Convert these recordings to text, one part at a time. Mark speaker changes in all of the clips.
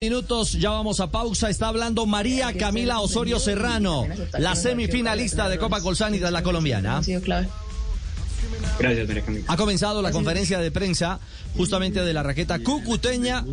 Speaker 1: Minutos, ya vamos a pausa. Está hablando María Camila Osorio Serrano, la semifinalista de Copa Colsanidad, la colombiana.
Speaker 2: Gracias, María Camila.
Speaker 1: Ha comenzado la conferencia de prensa justamente de la raqueta cucuteña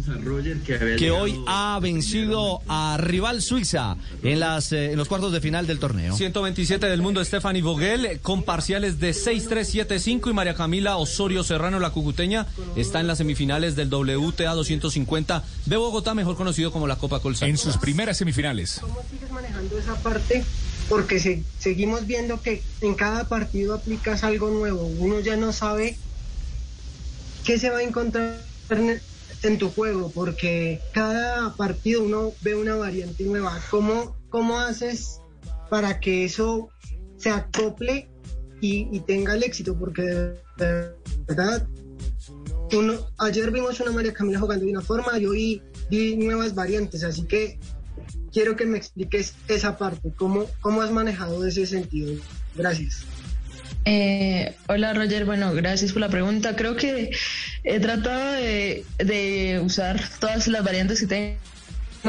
Speaker 1: que hoy ha vencido a rival Suiza en, las, eh, en los cuartos de final del torneo.
Speaker 3: 127 del mundo, Stephanie Vogel, con parciales de 6-3, 7-5 y María Camila Osorio Serrano, la cucuteña, está en las semifinales del WTA 250 de Bogotá, mejor conocido como la Copa Colsa.
Speaker 4: En sus primeras semifinales.
Speaker 5: ¿Cómo sigues manejando esa parte? Porque se- seguimos viendo que en cada partido aplicas algo nuevo. Uno ya no sabe qué se va a encontrar en, tu juego, porque cada partido uno ve una variante nueva. ¿Cómo, cómo haces para que eso se acople y, tenga el éxito? Porque de, verdad, ayer vimos una María Camila jugando de una forma y hoy vi nuevas variantes, así que quiero que me expliques esa parte, cómo, cómo has manejado ese sentido. Gracias.
Speaker 6: Eh, hola Roger, bueno, gracias por la pregunta. Creo que he tratado de, de usar todas las variantes que tengo.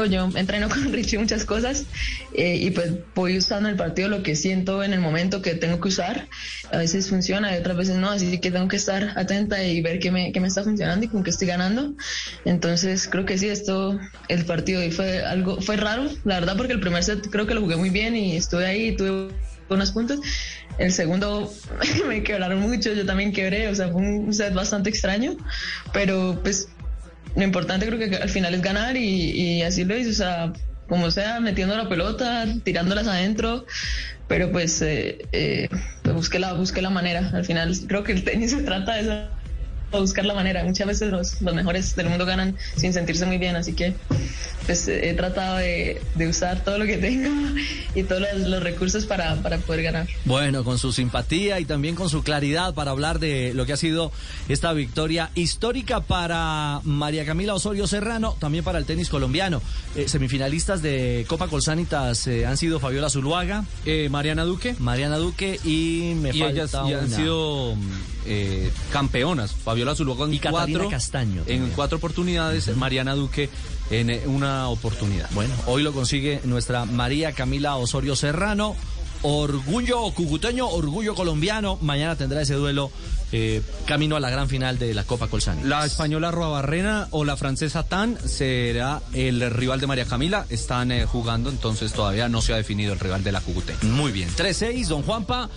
Speaker 6: Yo entreno con Richie muchas cosas eh, y pues voy usando el partido lo que siento en el momento que tengo que usar. A veces funciona y otras veces no, así que tengo que estar atenta y ver qué me, qué me está funcionando y con qué estoy ganando. Entonces creo que sí, esto, el partido hoy fue algo, fue raro, la verdad, porque el primer set creo que lo jugué muy bien y estuve ahí y tuve unos puntos. El segundo me quebraron mucho, yo también quebré, o sea, fue un set bastante extraño, pero pues lo importante creo que al final es ganar y, y así lo hice, o sea, como sea, metiendo la pelota, tirándolas adentro, pero pues, eh, eh, pues la, la manera. Al final creo que el tenis se trata de eso, buscar la manera. Muchas veces los, los mejores del mundo ganan sin sentirse muy bien, así que pues he tratado de, de usar todo lo que tengo y todos los, los recursos para, para poder ganar.
Speaker 1: Bueno, con su simpatía y también con su claridad para hablar de lo que ha sido esta victoria histórica para María Camila Osorio Serrano, también para el tenis colombiano. Eh, semifinalistas de Copa Colsanitas eh, han sido Fabiola Zuluaga,
Speaker 3: Eh, Mariana Duque.
Speaker 1: Mariana Duque y me
Speaker 3: y
Speaker 1: falta
Speaker 3: ellas ya han sido eh, campeonas. Fabiola Zuluaga en
Speaker 1: Y Catalina
Speaker 3: cuatro,
Speaker 1: Castaño
Speaker 3: en cuatro oportunidades, Mariana Duque en eh, una oportunidad.
Speaker 1: Bueno, hoy lo consigue nuestra María Camila Osorio Serrano. Orgullo cucuteño, orgullo colombiano. Mañana tendrá ese duelo eh, camino a la gran final de la Copa Colsanitas.
Speaker 3: La española Barrena o la francesa Tan será el rival de María Camila. Están eh, jugando, entonces todavía no se ha definido el rival de la Cucuteña.
Speaker 1: Muy bien. 3-6, don Juanpa.